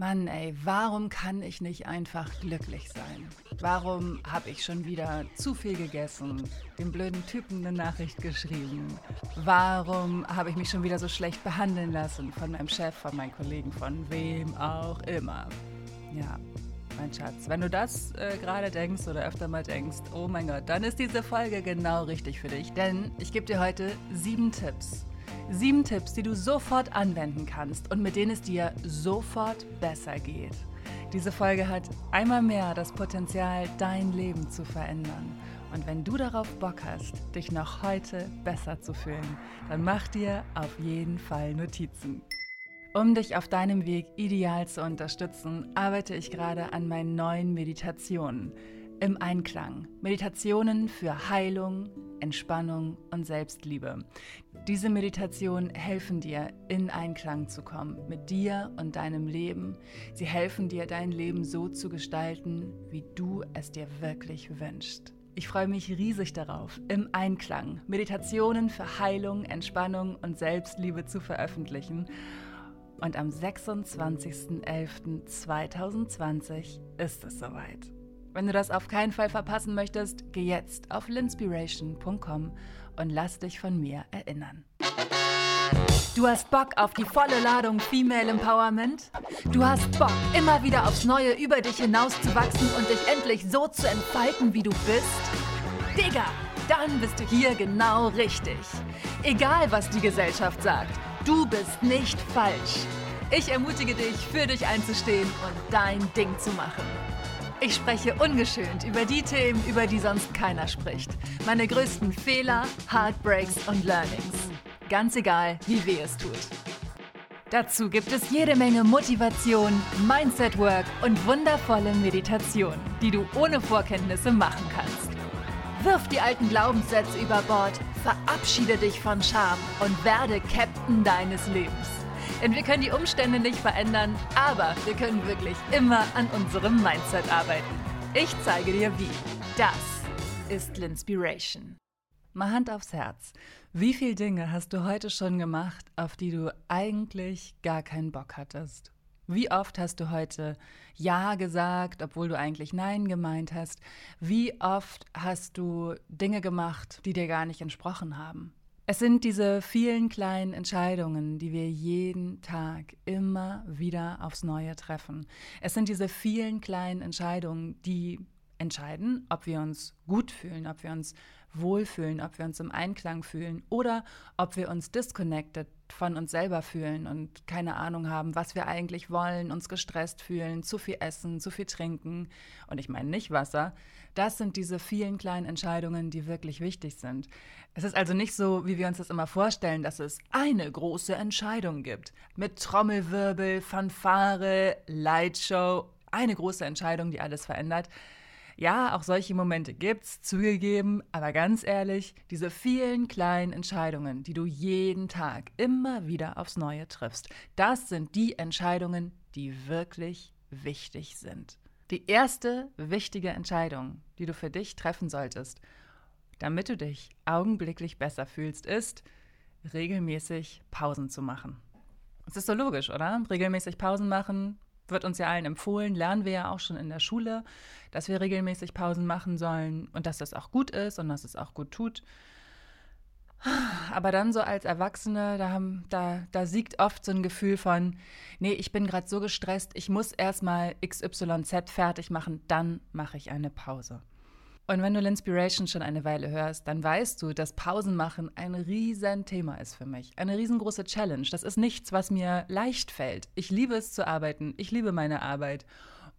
Mann, ey, warum kann ich nicht einfach glücklich sein? Warum habe ich schon wieder zu viel gegessen, dem blöden Typen eine Nachricht geschrieben? Warum habe ich mich schon wieder so schlecht behandeln lassen von meinem Chef, von meinen Kollegen, von wem auch immer? Ja, mein Schatz, wenn du das äh, gerade denkst oder öfter mal denkst, oh mein Gott, dann ist diese Folge genau richtig für dich. Denn ich gebe dir heute sieben Tipps Sieben Tipps, die du sofort anwenden kannst und mit denen es dir sofort besser geht. Diese Folge hat einmal mehr das Potenzial, dein Leben zu verändern. Und wenn du darauf Bock hast, dich noch heute besser zu fühlen, dann mach dir auf jeden Fall Notizen. Um dich auf deinem Weg ideal zu unterstützen, arbeite ich gerade an meinen neuen Meditationen im Einklang. Meditationen für Heilung, Entspannung und Selbstliebe. Diese Meditationen helfen dir, in Einklang zu kommen mit dir und deinem Leben. Sie helfen dir, dein Leben so zu gestalten, wie du es dir wirklich wünschst. Ich freue mich riesig darauf, im Einklang Meditationen für Heilung, Entspannung und Selbstliebe zu veröffentlichen. Und am 26.11.2020 ist es soweit. Wenn du das auf keinen Fall verpassen möchtest, geh jetzt auf linspiration.com und lass dich von mir erinnern. Du hast Bock auf die volle Ladung Female Empowerment? Du hast Bock, immer wieder aufs Neue über dich hinauszuwachsen und dich endlich so zu entfalten, wie du bist? Digga, dann bist du hier genau richtig. Egal, was die Gesellschaft sagt, du bist nicht falsch. Ich ermutige dich, für dich einzustehen und dein Ding zu machen. Ich spreche ungeschönt über die Themen, über die sonst keiner spricht. Meine größten Fehler, Heartbreaks und Learnings. Ganz egal, wie weh es tut. Dazu gibt es jede Menge Motivation, Mindset-Work und wundervolle Meditation, die du ohne Vorkenntnisse machen kannst. Wirf die alten Glaubenssätze über Bord, verabschiede dich von Scham und werde Captain deines Lebens. Denn wir können die Umstände nicht verändern, aber wir können wirklich immer an unserem Mindset arbeiten. Ich zeige dir wie. Das ist Linspiration. Mal Hand aufs Herz. Wie viele Dinge hast du heute schon gemacht, auf die du eigentlich gar keinen Bock hattest? Wie oft hast du heute Ja gesagt, obwohl du eigentlich Nein gemeint hast? Wie oft hast du Dinge gemacht, die dir gar nicht entsprochen haben? Es sind diese vielen kleinen Entscheidungen, die wir jeden Tag immer wieder aufs Neue treffen. Es sind diese vielen kleinen Entscheidungen, die entscheiden, ob wir uns gut fühlen, ob wir uns wohlfühlen, ob wir uns im Einklang fühlen oder ob wir uns disconnected von uns selber fühlen und keine Ahnung haben, was wir eigentlich wollen, uns gestresst fühlen, zu viel essen, zu viel trinken. Und ich meine nicht Wasser. Das sind diese vielen kleinen Entscheidungen, die wirklich wichtig sind. Es ist also nicht so, wie wir uns das immer vorstellen, dass es eine große Entscheidung gibt. Mit Trommelwirbel, Fanfare, Lightshow, eine große Entscheidung, die alles verändert. Ja, auch solche Momente gibt's, zugegeben, aber ganz ehrlich, diese vielen kleinen Entscheidungen, die du jeden Tag immer wieder aufs Neue triffst, das sind die Entscheidungen, die wirklich wichtig sind. Die erste wichtige Entscheidung, die du für dich treffen solltest, damit du dich augenblicklich besser fühlst, ist, regelmäßig Pausen zu machen. Es ist so logisch, oder? Regelmäßig Pausen machen, wird uns ja allen empfohlen, lernen wir ja auch schon in der Schule, dass wir regelmäßig Pausen machen sollen und dass das auch gut ist und dass es auch gut tut. Aber dann so als Erwachsene, da, da, da siegt oft so ein Gefühl von, nee, ich bin gerade so gestresst, ich muss erstmal XYZ fertig machen, dann mache ich eine Pause. Und wenn du L'Inspiration schon eine Weile hörst, dann weißt du, dass Pausen machen ein riesen Thema ist für mich. Eine riesengroße Challenge. Das ist nichts, was mir leicht fällt. Ich liebe es zu arbeiten. Ich liebe meine Arbeit.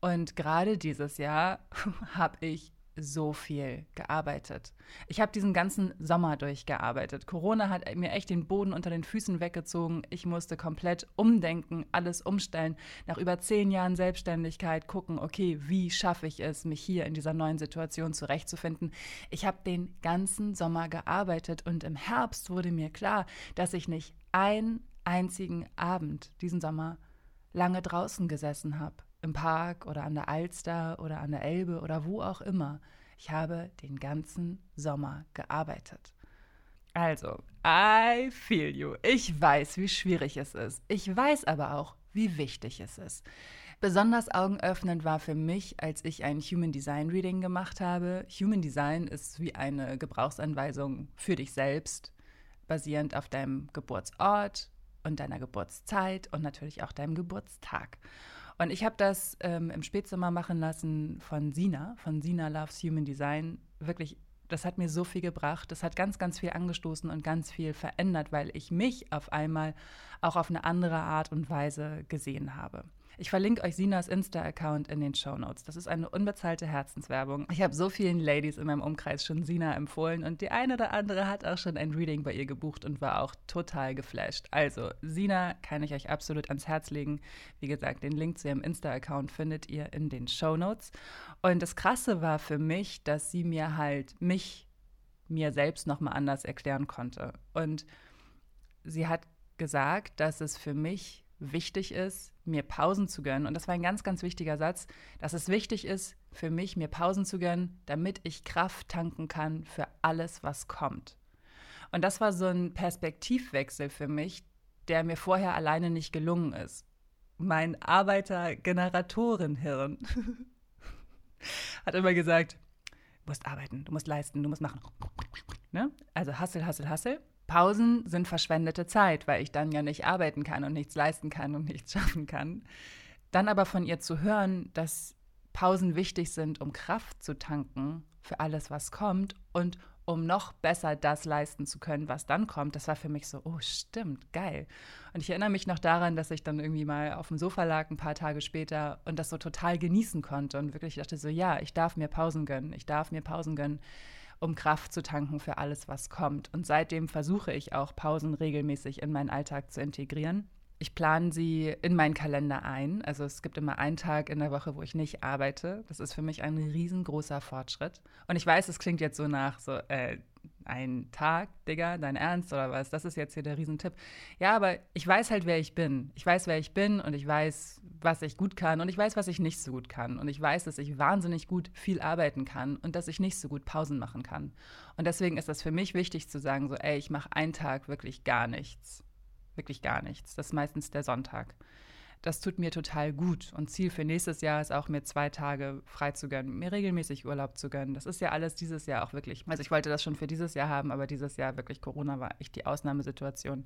Und gerade dieses Jahr habe ich so viel gearbeitet. Ich habe diesen ganzen Sommer durchgearbeitet. Corona hat mir echt den Boden unter den Füßen weggezogen. Ich musste komplett umdenken, alles umstellen. Nach über zehn Jahren Selbstständigkeit gucken, okay, wie schaffe ich es, mich hier in dieser neuen Situation zurechtzufinden. Ich habe den ganzen Sommer gearbeitet und im Herbst wurde mir klar, dass ich nicht einen einzigen Abend diesen Sommer lange draußen gesessen habe im Park oder an der Alster oder an der Elbe oder wo auch immer. Ich habe den ganzen Sommer gearbeitet. Also, I feel you. Ich weiß, wie schwierig es ist. Ich weiß aber auch, wie wichtig es ist. Besonders augenöffnend war für mich, als ich ein Human Design Reading gemacht habe. Human Design ist wie eine Gebrauchsanweisung für dich selbst, basierend auf deinem Geburtsort und deiner Geburtszeit und natürlich auch deinem Geburtstag. Und ich habe das ähm, im Spätsommer machen lassen von Sina, von Sina Loves Human Design. Wirklich, das hat mir so viel gebracht. Das hat ganz, ganz viel angestoßen und ganz viel verändert, weil ich mich auf einmal auch auf eine andere Art und Weise gesehen habe. Ich verlinke euch Sinas Insta-Account in den Show Notes. Das ist eine unbezahlte Herzenswerbung. Ich habe so vielen Ladies in meinem Umkreis schon Sina empfohlen und die eine oder andere hat auch schon ein Reading bei ihr gebucht und war auch total geflasht. Also, Sina kann ich euch absolut ans Herz legen. Wie gesagt, den Link zu ihrem Insta-Account findet ihr in den Show Notes. Und das Krasse war für mich, dass sie mir halt mich mir selbst nochmal anders erklären konnte. Und sie hat gesagt, dass es für mich wichtig ist, mir Pausen zu gönnen. Und das war ein ganz, ganz wichtiger Satz, dass es wichtig ist für mich, mir Pausen zu gönnen, damit ich Kraft tanken kann für alles, was kommt. Und das war so ein Perspektivwechsel für mich, der mir vorher alleine nicht gelungen ist. Mein Arbeiter-Generatorenhirn hat immer gesagt, du musst arbeiten, du musst leisten, du musst machen. Ne? Also Hassel, Hassel, Hassel. Pausen sind verschwendete Zeit, weil ich dann ja nicht arbeiten kann und nichts leisten kann und nichts schaffen kann. Dann aber von ihr zu hören, dass Pausen wichtig sind, um Kraft zu tanken für alles, was kommt und um noch besser das leisten zu können, was dann kommt, das war für mich so, oh stimmt, geil. Und ich erinnere mich noch daran, dass ich dann irgendwie mal auf dem Sofa lag ein paar Tage später und das so total genießen konnte und wirklich dachte so, ja, ich darf mir Pausen gönnen, ich darf mir Pausen gönnen um Kraft zu tanken für alles, was kommt. Und seitdem versuche ich auch Pausen regelmäßig in meinen Alltag zu integrieren. Ich plane sie in meinen Kalender ein. Also es gibt immer einen Tag in der Woche, wo ich nicht arbeite. Das ist für mich ein riesengroßer Fortschritt. Und ich weiß, es klingt jetzt so nach so, äh, ein Tag, Digga, dein Ernst oder was? Das ist jetzt hier der Riesentipp. Ja, aber ich weiß halt, wer ich bin. Ich weiß, wer ich bin und ich weiß, was ich gut kann und ich weiß, was ich nicht so gut kann. Und ich weiß, dass ich wahnsinnig gut viel arbeiten kann und dass ich nicht so gut Pausen machen kann. Und deswegen ist das für mich wichtig zu sagen, so, ey, ich mache einen Tag wirklich gar nichts. Wirklich gar nichts. Das ist meistens der Sonntag das tut mir total gut. Und Ziel für nächstes Jahr ist auch, mir zwei Tage frei zu gönnen, mir regelmäßig Urlaub zu gönnen. Das ist ja alles dieses Jahr auch wirklich. Also ich wollte das schon für dieses Jahr haben, aber dieses Jahr wirklich Corona war echt die Ausnahmesituation.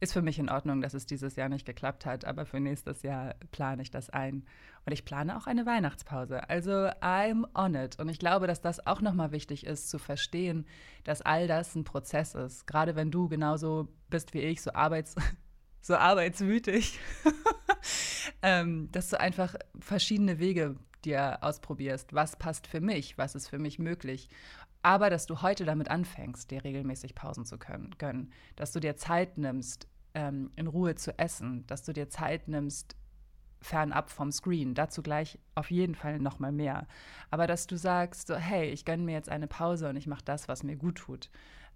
Ist für mich in Ordnung, dass es dieses Jahr nicht geklappt hat, aber für nächstes Jahr plane ich das ein. Und ich plane auch eine Weihnachtspause. Also I'm on it. Und ich glaube, dass das auch nochmal wichtig ist, zu verstehen, dass all das ein Prozess ist. Gerade wenn du genauso bist wie ich, so arbeits so arbeitswütig, ähm, dass du einfach verschiedene Wege dir ausprobierst. Was passt für mich? Was ist für mich möglich? Aber dass du heute damit anfängst, dir regelmäßig Pausen zu können, gönnen. Dass du dir Zeit nimmst, ähm, in Ruhe zu essen. Dass du dir Zeit nimmst, fernab vom Screen. Dazu gleich auf jeden Fall noch mal mehr. Aber dass du sagst, so, hey, ich gönne mir jetzt eine Pause und ich mache das, was mir gut tut.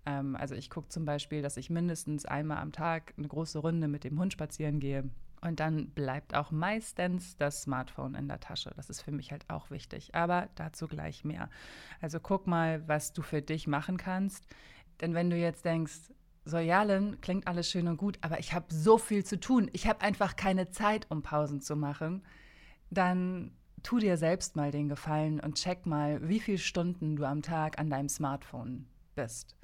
Ähm, also ich gucke zum Beispiel, dass ich mindestens einmal am Tag eine große Runde mit dem Hund spazieren gehe. Und dann bleibt auch meistens das Smartphone in der Tasche. Das ist für mich halt auch wichtig. Aber dazu gleich mehr. Also guck mal, was du für dich machen kannst. Denn wenn du jetzt denkst, so Jalen, klingt alles schön und gut, aber ich habe so viel zu tun. Ich habe einfach keine Zeit, um Pausen zu machen. Dann tu dir selbst mal den Gefallen und check mal, wie viele Stunden du am Tag an deinem Smartphone bist.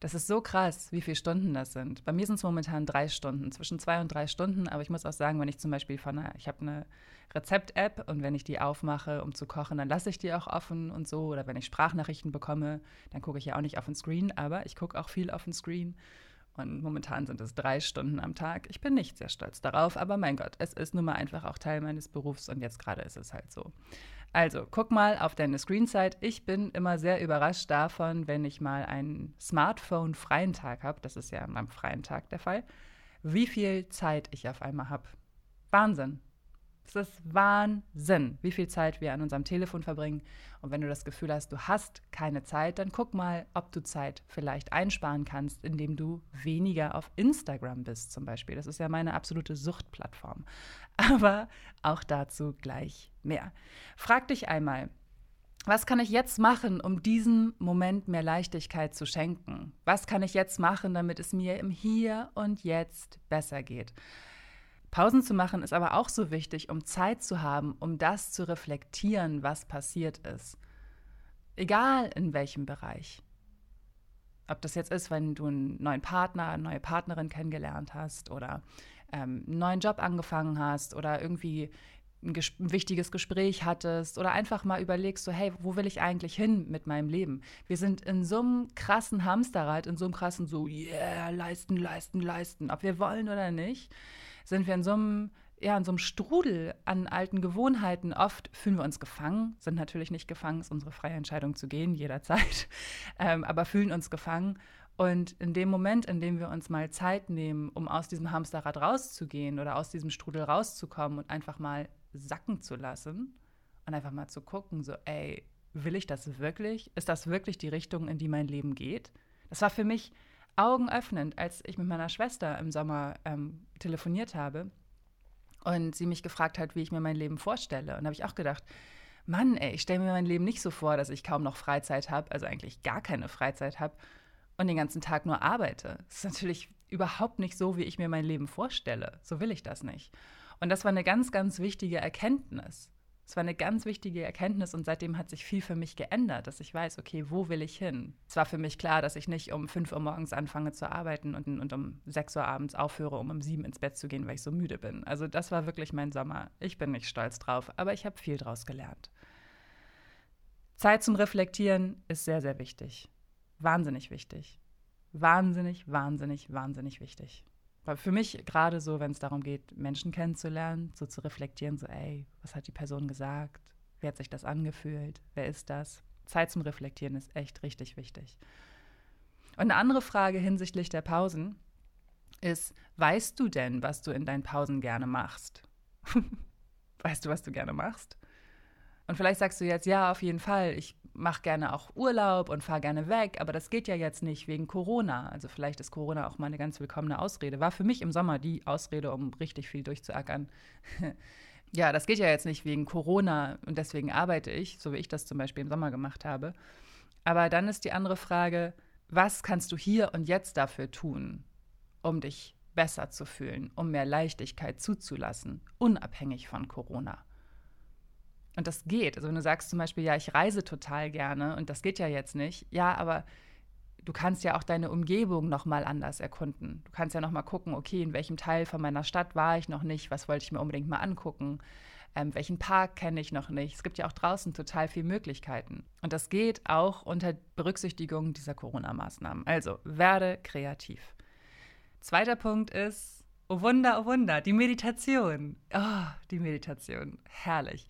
Das ist so krass, wie viele Stunden das sind. Bei mir sind es momentan drei Stunden, zwischen zwei und drei Stunden. Aber ich muss auch sagen, wenn ich zum Beispiel von einer, ich habe eine Rezept-App und wenn ich die aufmache, um zu kochen, dann lasse ich die auch offen und so. Oder wenn ich Sprachnachrichten bekomme, dann gucke ich ja auch nicht auf den Screen, aber ich gucke auch viel auf den Screen. Und momentan sind es drei Stunden am Tag. Ich bin nicht sehr stolz darauf, aber mein Gott, es ist nun mal einfach auch Teil meines Berufs und jetzt gerade ist es halt so. Also, guck mal auf deine Screenzeit. Ich bin immer sehr überrascht davon, wenn ich mal einen Smartphone-freien Tag habe. Das ist ja an meinem freien Tag der Fall. Wie viel Zeit ich auf einmal habe. Wahnsinn. Es ist Wahnsinn, wie viel Zeit wir an unserem Telefon verbringen. Und wenn du das Gefühl hast, du hast keine Zeit, dann guck mal, ob du Zeit vielleicht einsparen kannst, indem du weniger auf Instagram bist zum Beispiel. Das ist ja meine absolute Suchtplattform. Aber auch dazu gleich mehr. Frag dich einmal, was kann ich jetzt machen, um diesem Moment mehr Leichtigkeit zu schenken? Was kann ich jetzt machen, damit es mir im Hier und Jetzt besser geht? Pausen zu machen ist aber auch so wichtig, um Zeit zu haben, um das zu reflektieren, was passiert ist. Egal in welchem Bereich. Ob das jetzt ist, wenn du einen neuen Partner, eine neue Partnerin kennengelernt hast oder ähm, einen neuen Job angefangen hast oder irgendwie ein, ein, wichtiges Gespräch hattest oder einfach mal überlegst, so hey, wo will ich eigentlich hin mit meinem Leben? Wir sind in so einem krassen Hamsterrad, in so einem krassen so, yeah, leisten, leisten, leisten, ob wir wollen oder nicht, sind wir in so einem ja, in so einem Strudel an alten Gewohnheiten. Oft fühlen wir uns gefangen, sind natürlich nicht gefangen, ist unsere freie Entscheidung zu gehen, jederzeit, ähm, aber fühlen uns gefangen und in dem Moment, in dem wir uns mal Zeit nehmen, um aus diesem Hamsterrad rauszugehen oder aus diesem Strudel rauszukommen und einfach mal sacken zu lassen und einfach mal zu gucken, so, ey, will ich das wirklich? Ist das wirklich die Richtung, in die mein Leben geht? Das war für mich augenöffnend, als ich mit meiner Schwester im Sommer ähm, telefoniert habe und sie mich gefragt hat, wie ich mir mein Leben vorstelle. Und da habe ich auch gedacht, Mann, ey, ich stelle mir mein Leben nicht so vor, dass ich kaum noch Freizeit habe, also eigentlich gar keine Freizeit habe und den ganzen Tag nur arbeite. Das ist natürlich überhaupt nicht so, wie ich mir mein Leben vorstelle. So will ich das nicht. Und das war eine ganz, ganz wichtige Erkenntnis. Es war eine ganz wichtige Erkenntnis und seitdem hat sich viel für mich geändert, dass ich weiß, okay, wo will ich hin? Es war für mich klar, dass ich nicht um 5 Uhr morgens anfange zu arbeiten und, und um 6 Uhr abends aufhöre, um um 7 ins Bett zu gehen, weil ich so müde bin. Also das war wirklich mein Sommer. Ich bin nicht stolz drauf, aber ich habe viel draus gelernt. Zeit zum Reflektieren ist sehr, sehr wichtig. Wahnsinnig wichtig. Wahnsinnig, wahnsinnig, wahnsinnig wichtig. Für mich gerade so, wenn es darum geht, Menschen kennenzulernen, so zu reflektieren, so, ey, was hat die Person gesagt? Wie hat sich das angefühlt? Wer ist das? Zeit zum Reflektieren ist echt richtig wichtig. Und eine andere Frage hinsichtlich der Pausen ist, weißt du denn, was du in deinen Pausen gerne machst? weißt du, was du gerne machst? Und vielleicht sagst du jetzt, ja, auf jeden Fall, ich mache gerne auch Urlaub und fahre gerne weg, aber das geht ja jetzt nicht wegen Corona. Also vielleicht ist Corona auch mal eine ganz willkommene Ausrede. War für mich im Sommer die Ausrede, um richtig viel durchzuackern. ja, das geht ja jetzt nicht wegen Corona und deswegen arbeite ich, so wie ich das zum Beispiel im Sommer gemacht habe. Aber dann ist die andere Frage, was kannst du hier und jetzt dafür tun, um dich besser zu fühlen, um mehr Leichtigkeit zuzulassen, unabhängig von Corona? Und das geht. Also wenn du sagst zum Beispiel, ja, ich reise total gerne und das geht ja jetzt nicht, ja, aber du kannst ja auch deine Umgebung noch mal anders erkunden. Du kannst ja noch mal gucken, okay, in welchem Teil von meiner Stadt war ich noch nicht, was wollte ich mir unbedingt mal angucken, ähm, welchen Park kenne ich noch nicht. Es gibt ja auch draußen total viele Möglichkeiten. Und das geht auch unter Berücksichtigung dieser Corona-Maßnahmen. Also werde kreativ. Zweiter Punkt ist, Oh Wunder, oh Wunder, die Meditation. Oh, die Meditation. Herrlich.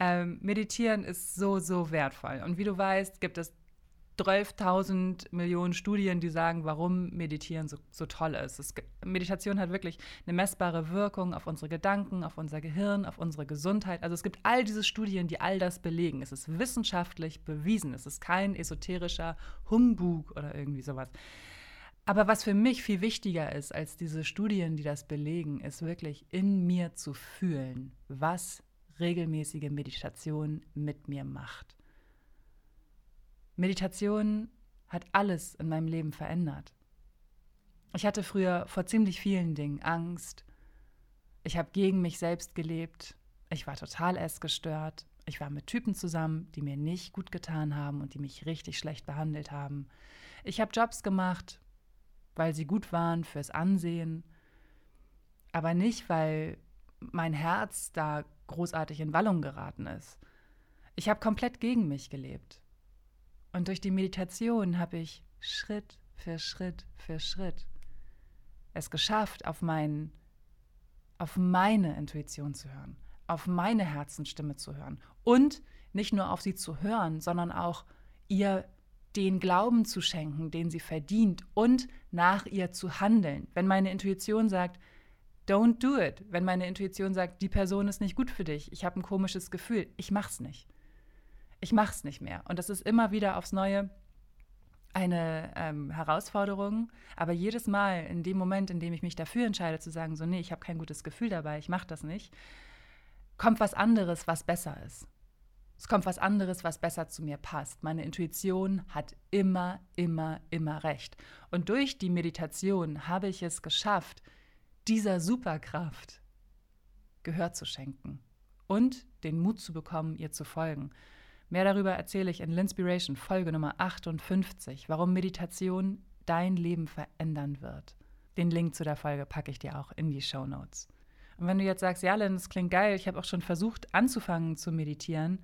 Ähm, Meditieren ist so, so wertvoll. Und wie du weißt, gibt es 12.000 Millionen Studien, die sagen, warum Meditieren so, so toll ist. Es, Meditation hat wirklich eine messbare Wirkung auf unsere Gedanken, auf unser Gehirn, auf unsere Gesundheit. Also es gibt all diese Studien, die all das belegen. Es ist wissenschaftlich bewiesen. Es ist kein esoterischer Humbug oder irgendwie sowas. Aber was für mich viel wichtiger ist als diese Studien, die das belegen, ist wirklich in mir zu fühlen, was regelmäßige Meditation mit mir macht. Meditation hat alles in meinem Leben verändert. Ich hatte früher vor ziemlich vielen Dingen Angst. Ich habe gegen mich selbst gelebt. Ich war total essgestört. Ich war mit Typen zusammen, die mir nicht gut getan haben und die mich richtig schlecht behandelt haben. Ich habe Jobs gemacht, weil sie gut waren fürs Ansehen, aber nicht, weil mein Herz da großartig in Wallung geraten ist. Ich habe komplett gegen mich gelebt. Und durch die Meditation habe ich Schritt für Schritt für Schritt es geschafft, auf, mein, auf meine Intuition zu hören, auf meine Herzensstimme zu hören und nicht nur auf sie zu hören, sondern auch ihr den Glauben zu schenken, den sie verdient und nach ihr zu handeln. Wenn meine Intuition sagt, don't do it, wenn meine Intuition sagt, die Person ist nicht gut für dich, ich habe ein komisches Gefühl, ich mach's nicht. Ich mach's nicht mehr. Und das ist immer wieder aufs Neue eine ähm, Herausforderung, aber jedes Mal in dem Moment, in dem ich mich dafür entscheide zu sagen, so nee, ich habe kein gutes Gefühl dabei, ich mache das nicht, kommt was anderes, was besser ist. Es kommt was anderes, was besser zu mir passt. Meine Intuition hat immer, immer, immer recht. Und durch die Meditation habe ich es geschafft, dieser Superkraft Gehör zu schenken und den Mut zu bekommen, ihr zu folgen. Mehr darüber erzähle ich in Linspiration Folge Nummer 58, warum Meditation dein Leben verändern wird. Den Link zu der Folge packe ich dir auch in die Show Notes. Und wenn du jetzt sagst, ja, Lynn, das klingt geil, ich habe auch schon versucht anzufangen zu meditieren,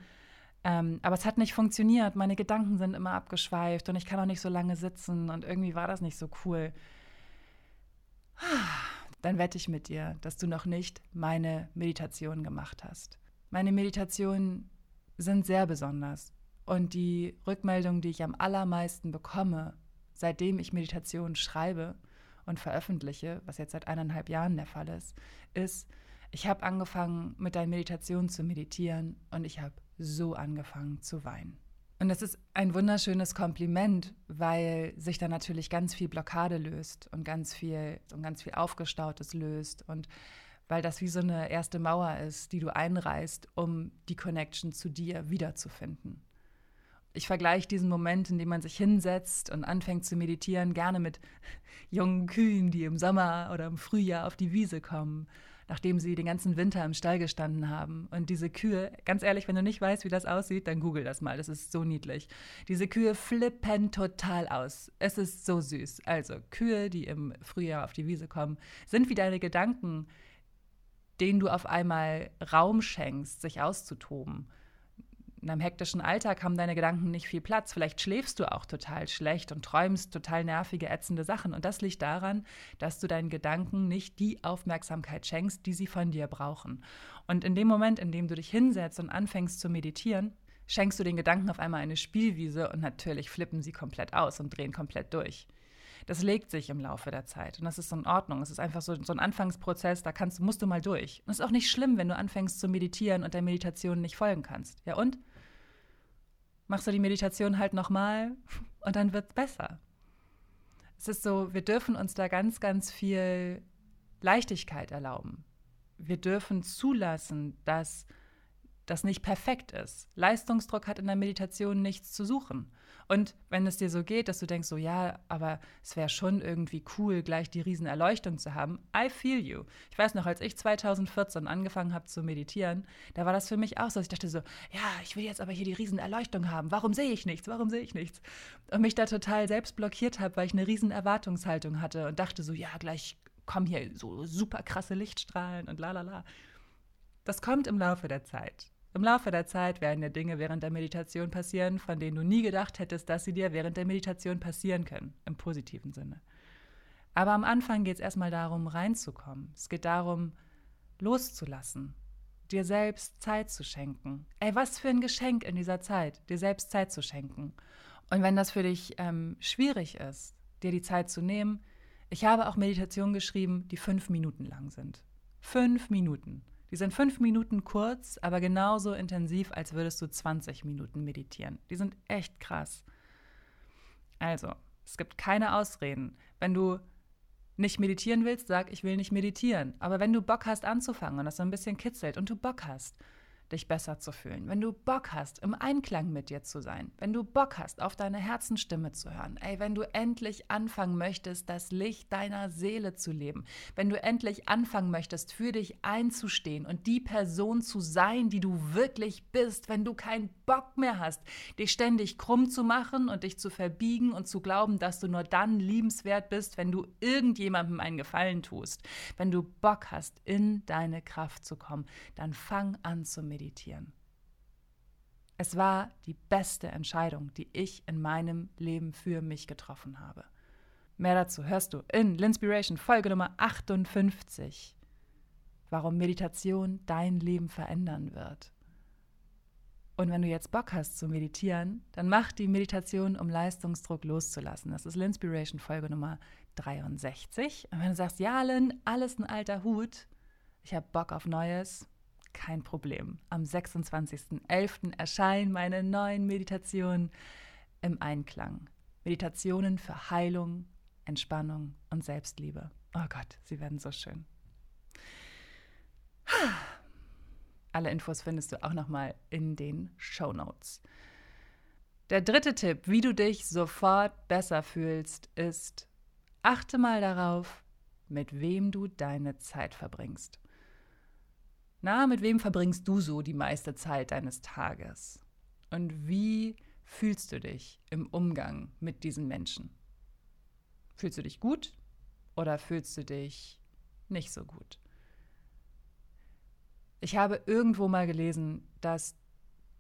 ähm, aber es hat nicht funktioniert, meine Gedanken sind immer abgeschweift und ich kann auch nicht so lange sitzen und irgendwie war das nicht so cool, dann wette ich mit dir, dass du noch nicht meine Meditation gemacht hast. Meine Meditationen sind sehr besonders und die Rückmeldung, die ich am allermeisten bekomme, seitdem ich Meditation schreibe und veröffentliche, was jetzt seit eineinhalb Jahren der Fall ist, ist, ich habe angefangen mit deinen Meditationen zu meditieren und ich habe so angefangen zu weinen. Und das ist ein wunderschönes Kompliment, weil sich da natürlich ganz viel Blockade löst und ganz viel und ganz viel Aufgestautes löst und weil das wie so eine erste Mauer ist, die du einreißt, um die Connection zu dir wiederzufinden ich vergleiche diesen Moment, in dem man sich hinsetzt und anfängt zu meditieren, gerne mit jungen Kühen, die im Sommer oder im Frühjahr auf die Wiese kommen, nachdem sie den ganzen Winter im Stall gestanden haben. Und diese Kühe, ganz ehrlich, wenn du nicht weißt, wie das aussieht, dann google das mal, das ist so niedlich. Diese Kühe flippen total aus. Es ist so süß. Also Kühe, die im Frühjahr auf die Wiese kommen, sind wie deine Gedanken, denen du auf einmal Raum schenkst, sich auszutoben in einem hektischen Alltag haben deine Gedanken nicht viel Platz. Vielleicht schläfst du auch total schlecht und träumst total nervige, ätzende Sachen. Und das liegt daran, dass du deinen Gedanken nicht die Aufmerksamkeit schenkst, die sie von dir brauchen. Und in dem Moment, in dem du dich hinsetzt und anfängst zu meditieren, schenkst du den Gedanken auf einmal eine Spielwiese und natürlich flippen sie komplett aus und drehen komplett durch. Das legt sich im Laufe der Zeit und das ist in Ordnung. Es ist einfach so, so ein Anfangsprozess, da kannst, musst du mal durch. Und es ist auch nicht schlimm, wenn du anfängst zu meditieren und der Meditation nicht folgen kannst. Ja und? Machst du die Meditation halt nochmal und dann wird es besser. Es ist so, wir dürfen uns da ganz, ganz viel Leichtigkeit erlauben. Wir dürfen zulassen, dass das nicht perfekt ist. Leistungsdruck hat in der Meditation nichts zu suchen. Und wenn es dir so geht, dass du denkst, so ja, aber es wäre schon irgendwie cool, gleich die Riesenerleuchtung zu haben, I feel you. Ich weiß noch, als ich 2014 angefangen habe zu meditieren, da war das für mich auch so, ich dachte so, ja, ich will jetzt aber hier die Riesenerleuchtung haben. Warum sehe ich nichts? Warum sehe ich nichts? Und mich da total selbst blockiert habe, weil ich eine Riesenerwartungshaltung hatte und dachte so, ja, gleich kommen hier so super krasse Lichtstrahlen und la la la. Das kommt im Laufe der Zeit. Im Laufe der Zeit werden dir Dinge während der Meditation passieren, von denen du nie gedacht hättest, dass sie dir während der Meditation passieren können, im positiven Sinne. Aber am Anfang geht es erstmal darum, reinzukommen. Es geht darum, loszulassen, dir selbst Zeit zu schenken. Ey, was für ein Geschenk in dieser Zeit, dir selbst Zeit zu schenken. Und wenn das für dich ähm, schwierig ist, dir die Zeit zu nehmen, ich habe auch Meditationen geschrieben, die fünf Minuten lang sind. Fünf Minuten. Die sind fünf Minuten kurz, aber genauso intensiv, als würdest du 20 Minuten meditieren. Die sind echt krass. Also, es gibt keine Ausreden. Wenn du nicht meditieren willst, sag, ich will nicht meditieren. Aber wenn du Bock hast anzufangen und das so ein bisschen kitzelt und du Bock hast, dich besser zu fühlen, wenn du Bock hast, im Einklang mit dir zu sein, wenn du Bock hast, auf deine Herzenstimme zu hören, ey, wenn du endlich anfangen möchtest, das Licht deiner Seele zu leben, wenn du endlich anfangen möchtest, für dich einzustehen und die Person zu sein, die du wirklich bist, wenn du keinen Bock mehr hast, dich ständig krumm zu machen und dich zu verbiegen und zu glauben, dass du nur dann liebenswert bist, wenn du irgendjemandem einen Gefallen tust, wenn du Bock hast, in deine Kraft zu kommen, dann fang an zu meditieren meditieren. Es war die beste Entscheidung, die ich in meinem Leben für mich getroffen habe. Mehr dazu hörst du in L'Inspiration Folge Nummer 58, warum Meditation dein Leben verändern wird. Und wenn du jetzt Bock hast zu meditieren, dann mach die Meditation, um Leistungsdruck loszulassen. Das ist L'Inspiration Folge Nummer 63. Und wenn du sagst, ja, Lynn, alles ein alter Hut, ich habe Bock auf Neues, kein Problem. Am 26.11. erscheinen meine neuen Meditationen im Einklang. Meditationen für Heilung, Entspannung und Selbstliebe. Oh Gott, sie werden so schön. Alle Infos findest du auch nochmal in den Show Notes. Der dritte Tipp, wie du dich sofort besser fühlst, ist, achte mal darauf, mit wem du deine Zeit verbringst. Na, mit wem verbringst du so die meiste Zeit deines Tages? Und wie fühlst du dich im Umgang mit diesen Menschen? Fühlst du dich gut oder fühlst du dich nicht so gut? Ich habe irgendwo mal gelesen, dass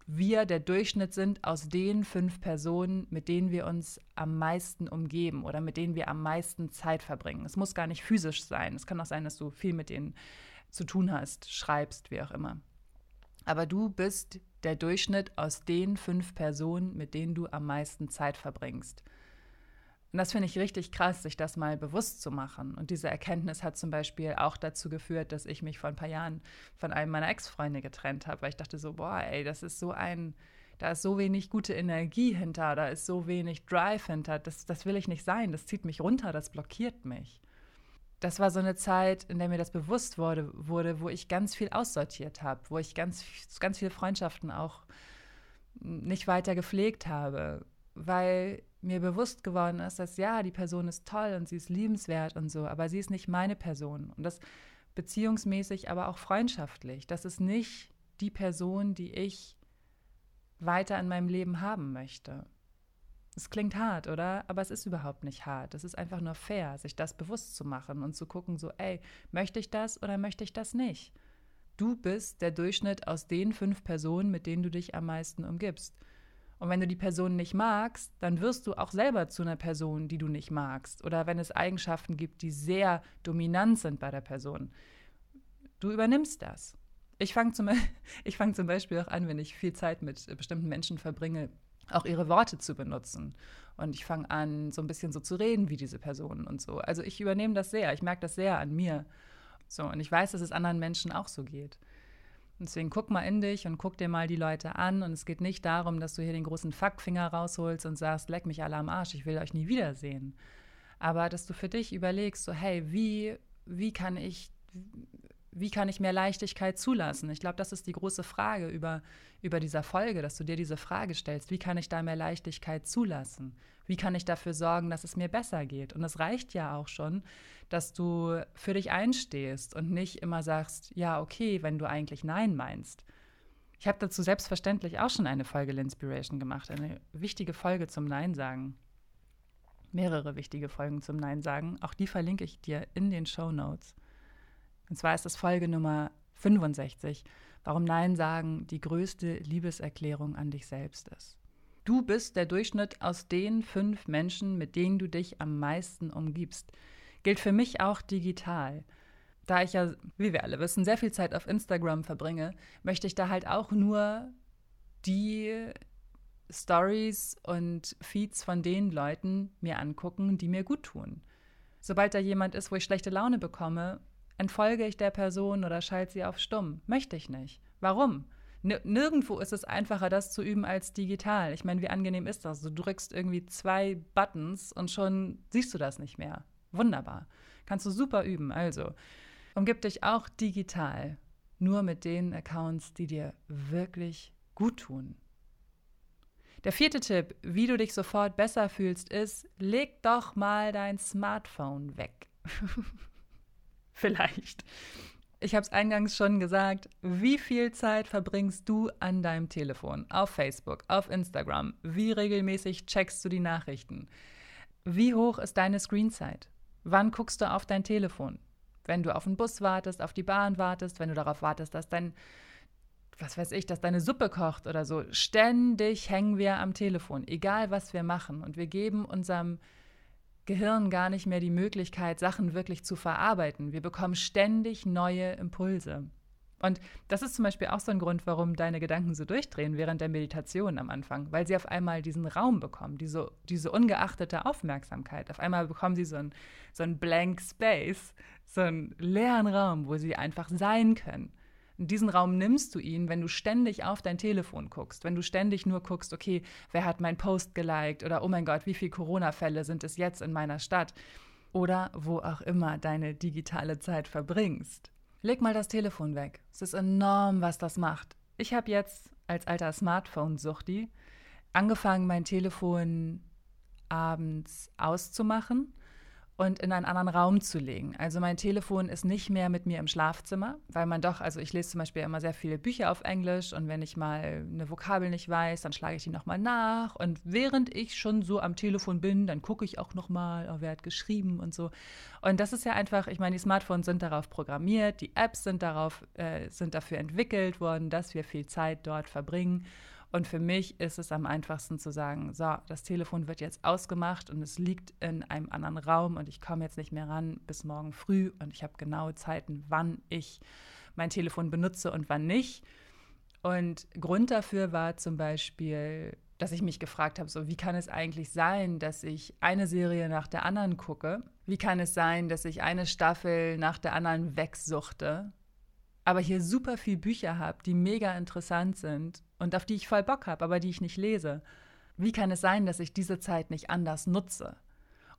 wir der Durchschnitt sind aus den fünf Personen, mit denen wir uns am meisten umgeben oder mit denen wir am meisten Zeit verbringen. Es muss gar nicht physisch sein. Es kann auch sein, dass du viel mit denen zu tun hast, schreibst, wie auch immer. Aber du bist der Durchschnitt aus den fünf Personen, mit denen du am meisten Zeit verbringst. Und das finde ich richtig krass, sich das mal bewusst zu machen. Und diese Erkenntnis hat zum Beispiel auch dazu geführt, dass ich mich vor ein paar Jahren von einem meiner Ex-Freunde getrennt habe, weil ich dachte so, boah, ey, das ist so ein, da ist so wenig gute Energie hinter, da ist so wenig Drive hinter, das, das will ich nicht sein, das zieht mich runter, das blockiert mich das war so eine Zeit, in der mir das bewusst wurde, wurde wo ich ganz viel aussortiert habe, wo ich ganz, ganz viele Freundschaften auch nicht weiter gepflegt habe, weil mir bewusst geworden ist, dass ja, die Person ist toll und sie ist liebenswert und so, aber sie ist nicht meine Person. Und das beziehungsmäßig, aber auch freundschaftlich. Das ist nicht die Person, die ich weiter in meinem Leben haben möchte. Es klingt hart, oder? Aber es ist überhaupt nicht hart. Es ist einfach nur fair, sich das bewusst zu machen und zu gucken, so, ey, möchte ich das oder möchte ich das nicht? Du bist der Durchschnitt aus den fünf Personen, mit denen du dich am meisten umgibst. Und wenn du die Person nicht magst, dann wirst du auch selber zu einer Person, die du nicht magst. Oder wenn es Eigenschaften gibt, die sehr dominant sind bei der Person. Du übernimmst das. Ich fange zum, fang zum Beispiel auch an, wenn ich viel Zeit mit bestimmten Menschen verbringe, auch ihre Worte zu benutzen. Und ich fange an, so ein bisschen so zu reden wie diese Person und so. Also ich übernehme das sehr, ich merke das sehr an mir. So, und ich weiß, dass es anderen Menschen auch so geht. Und deswegen guck mal in dich und guck dir mal die Leute an. Und es geht nicht darum, dass du hier den großen Fackfinger rausholst und sagst, leck mich alle am Arsch, ich will euch nie wiedersehen. Aber dass du für dich überlegst, so, hey, wie, wie kann ich, wie kann ich mehr Leichtigkeit zulassen? Ich glaube, das ist die große Frage über, über dieser Folge, dass du dir diese Frage stellst, wie kann ich da mehr Leichtigkeit zulassen? Wie kann ich dafür sorgen, dass es mir besser geht? Und es reicht ja auch schon, dass du für dich einstehst und nicht immer sagst, ja, okay, wenn du eigentlich Nein meinst. Ich habe dazu selbstverständlich auch schon eine Folge L'Inspiration gemacht, eine wichtige Folge zum Nein sagen. Mehrere wichtige Folgen zum Nein sagen. Auch die verlinke ich dir in den Show Notes. Und zwar ist das Folge Nummer 65, warum Nein sagen die größte Liebeserklärung an dich selbst ist. Du bist der Durchschnitt aus den fünf Menschen, mit denen du dich am meisten umgibst. Gilt für mich auch digital. Da ich ja, wie wir alle wissen, sehr viel Zeit auf Instagram verbringe, möchte ich da halt auch nur die Stories und Feeds von den Leuten mir angucken, die mir gut tun. Sobald da jemand ist, wo ich schlechte Laune bekomme, Entfolge ich der Person oder schalte sie auf stumm? Möchte ich nicht. Warum? Nirgendwo ist es einfacher, das zu üben als digital. Ich meine, wie angenehm ist das? Du drückst irgendwie zwei Buttons und schon siehst du das nicht mehr. Wunderbar. Kannst du super üben. Also, umgib dich auch digital nur mit den Accounts, die dir wirklich gut tun. Der vierte Tipp, wie du dich sofort besser fühlst, ist, leg doch mal dein Smartphone weg. Vielleicht. Ich habe es eingangs schon gesagt, wie viel Zeit verbringst du an deinem Telefon, auf Facebook, auf Instagram? Wie regelmäßig checkst du die Nachrichten? Wie hoch ist deine Screenzeit? Wann guckst du auf dein Telefon? Wenn du auf den Bus wartest, auf die Bahn wartest, wenn du darauf wartest, dass dein, was weiß ich, dass deine Suppe kocht oder so. Ständig hängen wir am Telefon, egal was wir machen. Und wir geben unserem Gehirn gar nicht mehr die Möglichkeit, Sachen wirklich zu verarbeiten. Wir bekommen ständig neue Impulse. Und das ist zum Beispiel auch so ein Grund, warum deine Gedanken so durchdrehen während der Meditation am Anfang, weil sie auf einmal diesen Raum bekommen, diese, diese ungeachtete Aufmerksamkeit. Auf einmal bekommen sie so ein, so Blank Space, so einen leeren Raum, wo sie einfach sein können. Und diesen Raum nimmst du ihn, wenn du ständig auf dein Telefon guckst, wenn du ständig nur guckst, okay, wer hat meinen Post geliked oder oh mein Gott, wie viele Corona-Fälle sind es jetzt in meiner Stadt oder wo auch immer deine digitale Zeit verbringst. Leg mal das Telefon weg. Es ist enorm, was das macht. Ich habe jetzt als alter Smartphone-Suchti angefangen, mein Telefon abends auszumachen und in einen anderen Raum zu legen. Also mein Telefon ist nicht mehr mit mir im Schlafzimmer, weil man doch, also ich lese zum Beispiel immer sehr viele Bücher auf Englisch und wenn ich mal eine Vokabel nicht weiß, dann schlage ich die nochmal nach und während ich schon so am Telefon bin, dann gucke ich auch nochmal, oh, wer hat geschrieben und so. Und das ist ja einfach, ich meine, die Smartphones sind darauf programmiert, die Apps sind darauf, äh, sind dafür entwickelt worden, dass wir viel Zeit dort verbringen. Und für mich ist es am einfachsten zu sagen, so, das Telefon wird jetzt ausgemacht und es liegt in einem anderen Raum und ich komme jetzt nicht mehr ran bis morgen früh und ich habe genaue Zeiten, wann ich mein Telefon benutze und wann nicht. Und Grund dafür war zum Beispiel, dass ich mich gefragt habe, so wie kann es eigentlich sein, dass ich eine Serie nach der anderen gucke? Wie kann es sein, dass ich eine Staffel nach der anderen wegsuchte? aber hier super viel Bücher habe, die mega interessant sind und auf die ich voll Bock habe, aber die ich nicht lese. Wie kann es sein, dass ich diese Zeit nicht anders nutze?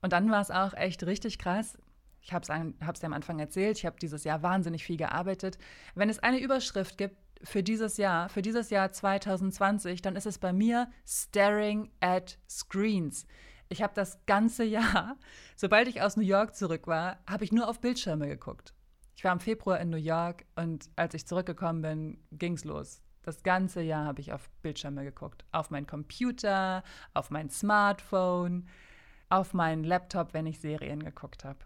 Und dann war es auch echt richtig krass. Ich habe es dir am Anfang erzählt, ich habe dieses Jahr wahnsinnig viel gearbeitet. Wenn es eine Überschrift gibt für dieses Jahr, für dieses Jahr 2020, dann ist es bei mir Staring at Screens. Ich habe das ganze Jahr, sobald ich aus New York zurück war, habe ich nur auf Bildschirme geguckt. Ich war im Februar in New York und als ich zurückgekommen bin, ging es los. Das ganze Jahr habe ich auf Bildschirme geguckt. Auf meinen Computer, auf mein Smartphone, auf meinen Laptop, wenn ich Serien geguckt habe.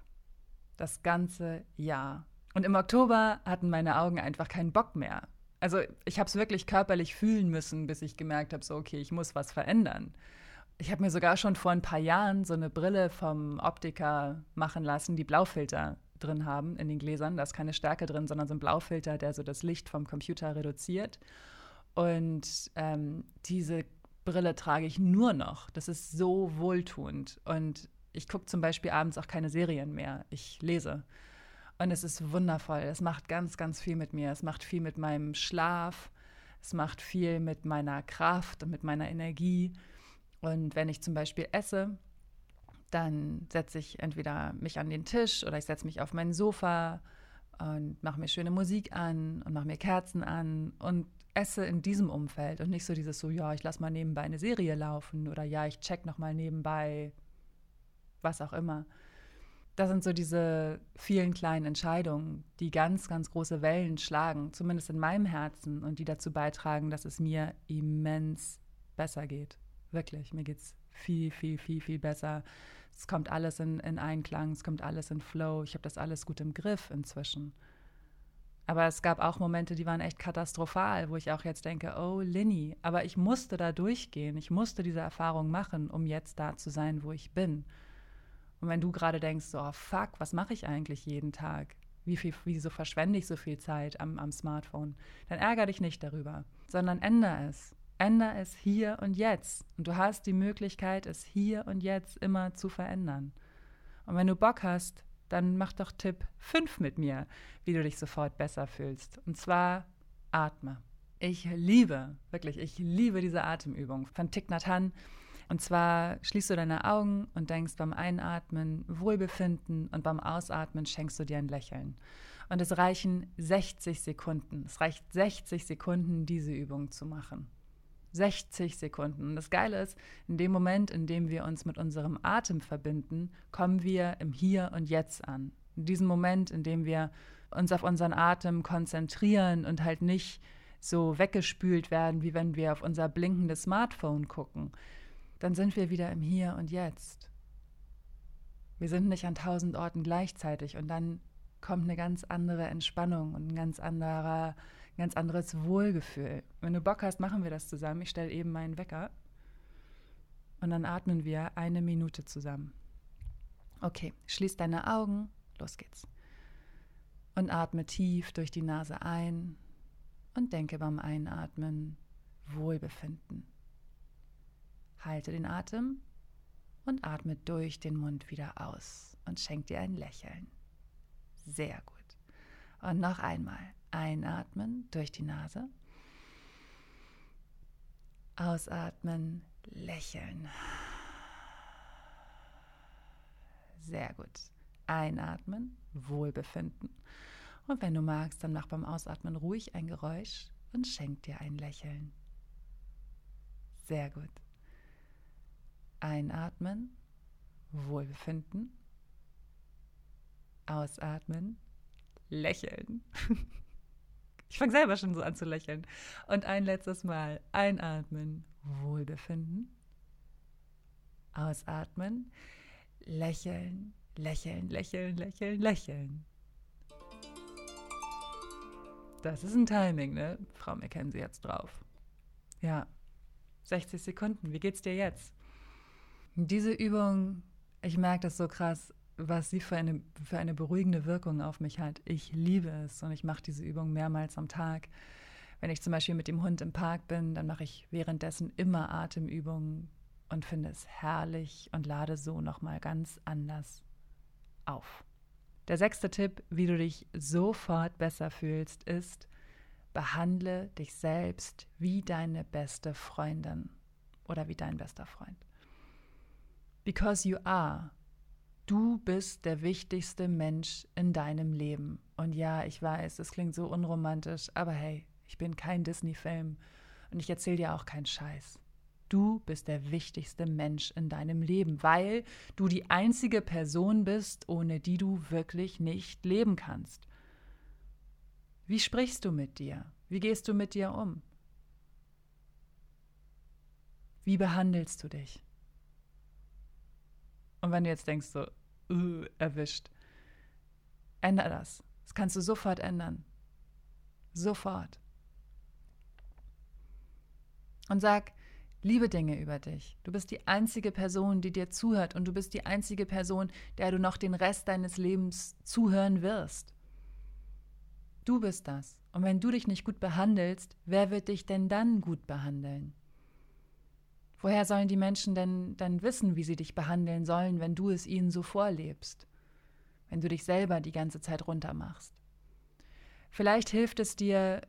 Das ganze Jahr. Und im Oktober hatten meine Augen einfach keinen Bock mehr. Also ich habe es wirklich körperlich fühlen müssen, bis ich gemerkt habe, so okay, ich muss was verändern. Ich habe mir sogar schon vor ein paar Jahren so eine Brille vom Optiker machen lassen, die Blaufilter drin haben in den Gläsern. Da ist keine Stärke drin, sondern so ein Blaufilter, der so das Licht vom Computer reduziert. Und ähm, diese Brille trage ich nur noch. Das ist so wohltuend. Und ich gucke zum Beispiel abends auch keine Serien mehr. Ich lese. Und es ist wundervoll. Es macht ganz, ganz viel mit mir. Es macht viel mit meinem Schlaf. Es macht viel mit meiner Kraft und mit meiner Energie. Und wenn ich zum Beispiel esse, dann setze ich entweder mich an den Tisch oder ich setze mich auf mein Sofa und mache mir schöne Musik an und mache mir Kerzen an und esse in diesem Umfeld und nicht so dieses so, ja, ich lasse mal nebenbei eine Serie laufen oder ja, ich check noch mal nebenbei was auch immer. Das sind so diese vielen kleinen Entscheidungen, die ganz, ganz große Wellen schlagen, zumindest in meinem Herzen und die dazu beitragen, dass es mir immens besser geht. Wirklich, mir geht es viel, viel, viel, viel besser es kommt alles in, in Einklang, es kommt alles in Flow. Ich habe das alles gut im Griff inzwischen. Aber es gab auch Momente, die waren echt katastrophal, wo ich auch jetzt denke, oh Linny, aber ich musste da durchgehen, ich musste diese Erfahrung machen, um jetzt da zu sein, wo ich bin. Und wenn du gerade denkst, so, oh fuck, was mache ich eigentlich jeden Tag? Wie viel, wieso verschwende ich so viel Zeit am, am Smartphone? Dann ärgere dich nicht darüber, sondern ändere es. Änder es hier und jetzt. Und du hast die Möglichkeit, es hier und jetzt immer zu verändern. Und wenn du Bock hast, dann mach doch Tipp 5 mit mir, wie du dich sofort besser fühlst. Und zwar atme. Ich liebe, wirklich, ich liebe diese Atemübung von Thich Nhat Hanh. Und zwar schließt du deine Augen und denkst beim Einatmen Wohlbefinden und beim Ausatmen schenkst du dir ein Lächeln. Und es reichen 60 Sekunden. Es reicht 60 Sekunden, diese Übung zu machen. 60 Sekunden. Und das Geile ist, in dem Moment, in dem wir uns mit unserem Atem verbinden, kommen wir im Hier und Jetzt an. In diesem Moment, in dem wir uns auf unseren Atem konzentrieren und halt nicht so weggespült werden, wie wenn wir auf unser blinkendes Smartphone gucken, dann sind wir wieder im Hier und Jetzt. Wir sind nicht an tausend Orten gleichzeitig und dann kommt eine ganz andere Entspannung und ein ganz anderer ganz anderes Wohlgefühl. Wenn du Bock hast, machen wir das zusammen. Ich stelle eben meinen Wecker und dann atmen wir eine Minute zusammen. Okay, schließ deine Augen, los geht's. Und atme tief durch die Nase ein und denke beim Einatmen Wohlbefinden. Halte den Atem und atme durch den Mund wieder aus und schenk dir ein Lächeln. Sehr gut. Und noch einmal. Einatmen durch die Nase. Ausatmen, lächeln. Sehr gut. Einatmen, Wohlbefinden. Und wenn du magst, dann mach beim Ausatmen ruhig ein Geräusch und schenk dir ein Lächeln. Sehr gut. Einatmen, Wohlbefinden. Ausatmen. Lächeln. Ich fange selber schon so an zu lächeln. Und ein letztes Mal. Einatmen. Wohlbefinden. Ausatmen. Lächeln, lächeln, lächeln, lächeln, lächeln. Das ist ein Timing, ne? Frau McKenzie jetzt drauf. Ja. 60 Sekunden. Wie geht's dir jetzt? Diese Übung, ich merke das so krass, was sie für eine, für eine beruhigende Wirkung auf mich hat. Ich liebe es und ich mache diese Übung mehrmals am Tag. Wenn ich zum Beispiel mit dem Hund im Park bin, dann mache ich währenddessen immer Atemübungen und finde es herrlich und lade so nochmal ganz anders auf. Der sechste Tipp, wie du dich sofort besser fühlst, ist, behandle dich selbst wie deine beste Freundin oder wie dein bester Freund. Because you are. Du bist der wichtigste Mensch in deinem Leben. Und ja, ich weiß, es klingt so unromantisch, aber hey, ich bin kein Disney-Film und ich erzähle dir auch keinen Scheiß. Du bist der wichtigste Mensch in deinem Leben, weil du die einzige Person bist, ohne die du wirklich nicht leben kannst. Wie sprichst du mit dir? Wie gehst du mit dir um? Wie behandelst du dich? Und wenn du jetzt denkst, so, uh, erwischt, ändere das. Das kannst du sofort ändern. Sofort. Und sag liebe Dinge über dich. Du bist die einzige Person, die dir zuhört und du bist die einzige Person, der du noch den Rest deines Lebens zuhören wirst. Du bist das. Und wenn du dich nicht gut behandelst, wer wird dich denn dann gut behandeln? Woher sollen die Menschen denn dann wissen, wie sie dich behandeln sollen, wenn du es ihnen so vorlebst? Wenn du dich selber die ganze Zeit runtermachst? Vielleicht hilft es dir,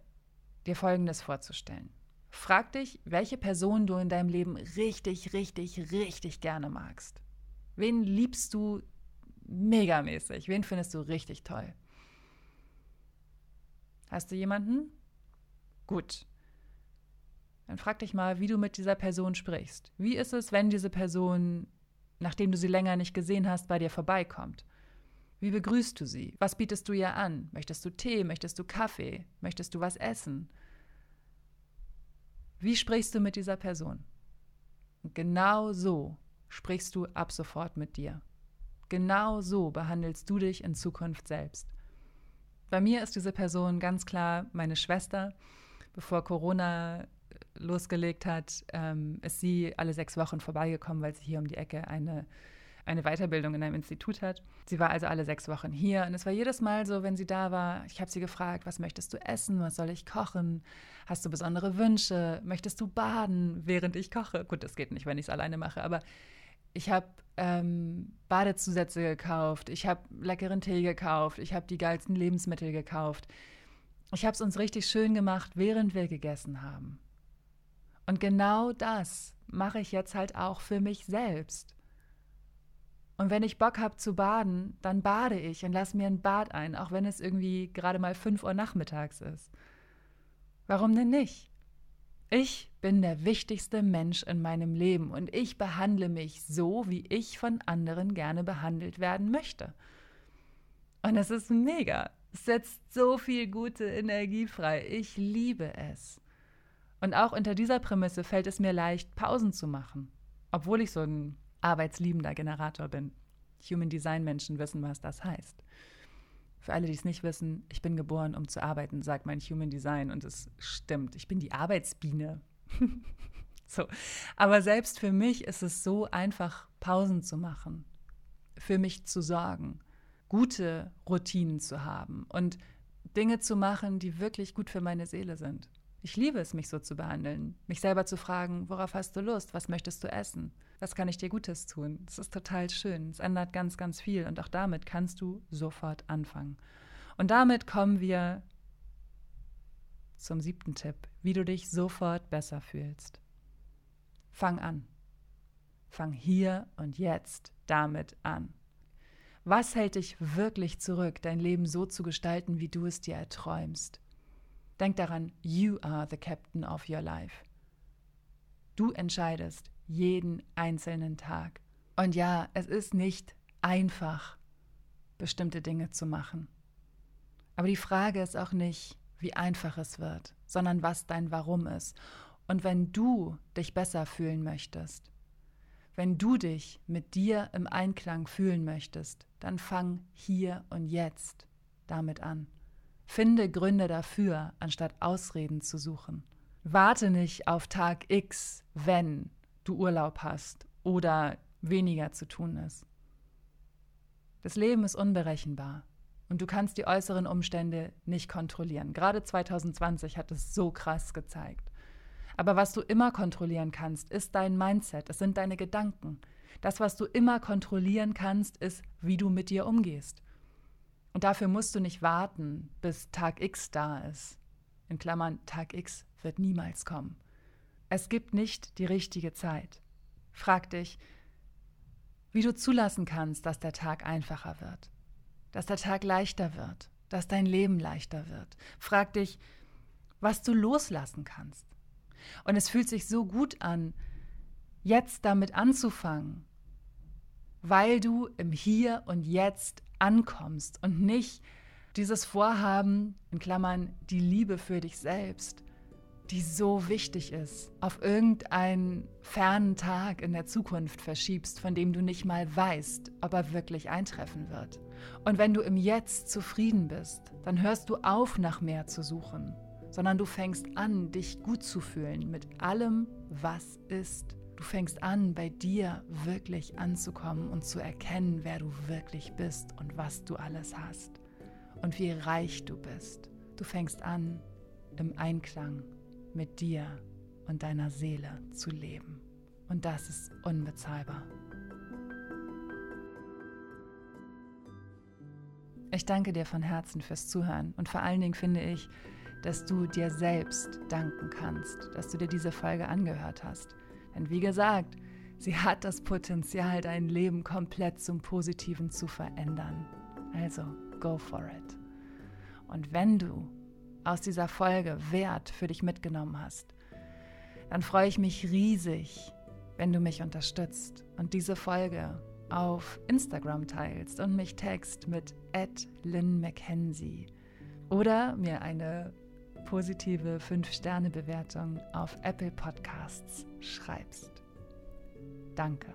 dir Folgendes vorzustellen. Frag dich, welche Person du in deinem Leben richtig, richtig, richtig gerne magst. Wen liebst du megamäßig? Wen findest du richtig toll? Hast du jemanden? Gut. Dann frag dich mal, wie du mit dieser Person sprichst. Wie ist es, wenn diese Person, nachdem du sie länger nicht gesehen hast, bei dir vorbeikommt? Wie begrüßt du sie? Was bietest du ihr an? Möchtest du Tee? Möchtest du Kaffee? Möchtest du was essen? Wie sprichst du mit dieser Person? Und genau so sprichst du ab sofort mit dir. Genau so behandelst du dich in Zukunft selbst. Bei mir ist diese Person ganz klar meine Schwester. Bevor Corona losgelegt hat, ähm, ist sie alle sechs Wochen vorbeigekommen, weil sie hier um die Ecke eine, eine Weiterbildung in einem Institut hat. Sie war also alle sechs Wochen hier und es war jedes Mal so, wenn sie da war, ich habe sie gefragt, was möchtest du essen, was soll ich kochen, hast du besondere Wünsche, möchtest du baden, während ich koche? Gut, das geht nicht, wenn ich es alleine mache, aber ich habe ähm, Badezusätze gekauft, ich habe leckeren Tee gekauft, ich habe die geilsten Lebensmittel gekauft. Ich habe es uns richtig schön gemacht, während wir gegessen haben. Und genau das mache ich jetzt halt auch für mich selbst. Und wenn ich Bock habe zu baden, dann bade ich und lasse mir ein Bad ein, auch wenn es irgendwie gerade mal 5 Uhr nachmittags ist. Warum denn nicht? Ich bin der wichtigste Mensch in meinem Leben und ich behandle mich so, wie ich von anderen gerne behandelt werden möchte. Und es ist mega. Es setzt so viel gute Energie frei. Ich liebe es. Und auch unter dieser Prämisse fällt es mir leicht, Pausen zu machen, obwohl ich so ein arbeitsliebender Generator bin. Human Design Menschen wissen, was das heißt. Für alle, die es nicht wissen, ich bin geboren, um zu arbeiten, sagt mein Human Design und es stimmt. Ich bin die Arbeitsbiene. so. Aber selbst für mich ist es so einfach, Pausen zu machen, für mich zu sorgen, gute Routinen zu haben und Dinge zu machen, die wirklich gut für meine Seele sind. Ich liebe es, mich so zu behandeln, mich selber zu fragen, worauf hast du Lust, was möchtest du essen, was kann ich dir Gutes tun. Das ist total schön, es ändert ganz, ganz viel und auch damit kannst du sofort anfangen. Und damit kommen wir zum siebten Tipp, wie du dich sofort besser fühlst. Fang an. Fang hier und jetzt damit an. Was hält dich wirklich zurück, dein Leben so zu gestalten, wie du es dir erträumst? Denk daran, you are the captain of your life. Du entscheidest jeden einzelnen Tag. Und ja, es ist nicht einfach. bestimmte Dinge zu machen. Aber die Frage ist auch nicht, wie einfach es wird, sondern was dein Warum ist. Und wenn du dich besser fühlen möchtest, wenn du dich mit dir im Einklang fühlen möchtest, dann fang hier und jetzt damit an. Finde Gründe dafür, anstatt Ausreden zu suchen. Warte nicht auf Tag X, wenn du Urlaub hast oder weniger zu tun ist. Das Leben ist unberechenbar und du kannst die äußeren Umstände nicht kontrollieren. Gerade 2020 hat es so krass gezeigt. Aber was du immer kontrollieren kannst, ist dein Mindset, es sind deine Gedanken. Das, was du immer kontrollieren kannst, ist, wie du mit dir umgehst. Und dafür musst du nicht warten, bis Tag X da ist. In Klammern, Tag X wird niemals kommen. Es gibt nicht die richtige Zeit. Frag dich, wie du zulassen kannst, dass der Tag einfacher wird, dass der Tag leichter wird, dass dein Leben leichter wird. Frag dich, was du loslassen kannst. Und es fühlt sich so gut an, jetzt damit anzufangen, weil du im Hier und Jetzt ankommst und nicht dieses Vorhaben, in Klammern, die Liebe für dich selbst, die so wichtig ist, auf irgendeinen fernen Tag in der Zukunft verschiebst, von dem du nicht mal weißt, ob er wirklich eintreffen wird. Und wenn du im Jetzt zufrieden bist, dann hörst du auf, nach mehr zu suchen, sondern du fängst an, dich gut zu fühlen mit allem, was ist. Du fängst an, bei dir wirklich anzukommen und zu erkennen, wer du wirklich bist und was du alles hast und wie reich du bist. Du fängst an, im Einklang mit dir und deiner Seele zu leben. Und das ist unbezahlbar. Ich danke dir von Herzen fürs Zuhören und vor allen Dingen finde ich, dass du dir selbst danken kannst, dass du dir diese Folge angehört hast. Denn wie gesagt, sie hat das Potenzial, dein Leben komplett zum Positiven zu verändern. Also, go for it. Und wenn du aus dieser Folge Wert für dich mitgenommen hast, dann freue ich mich riesig, wenn du mich unterstützt und diese Folge auf Instagram teilst und mich text mit Lynn McKenzie oder mir eine positive 5-Sterne-Bewertung auf Apple Podcasts schreibst. Danke.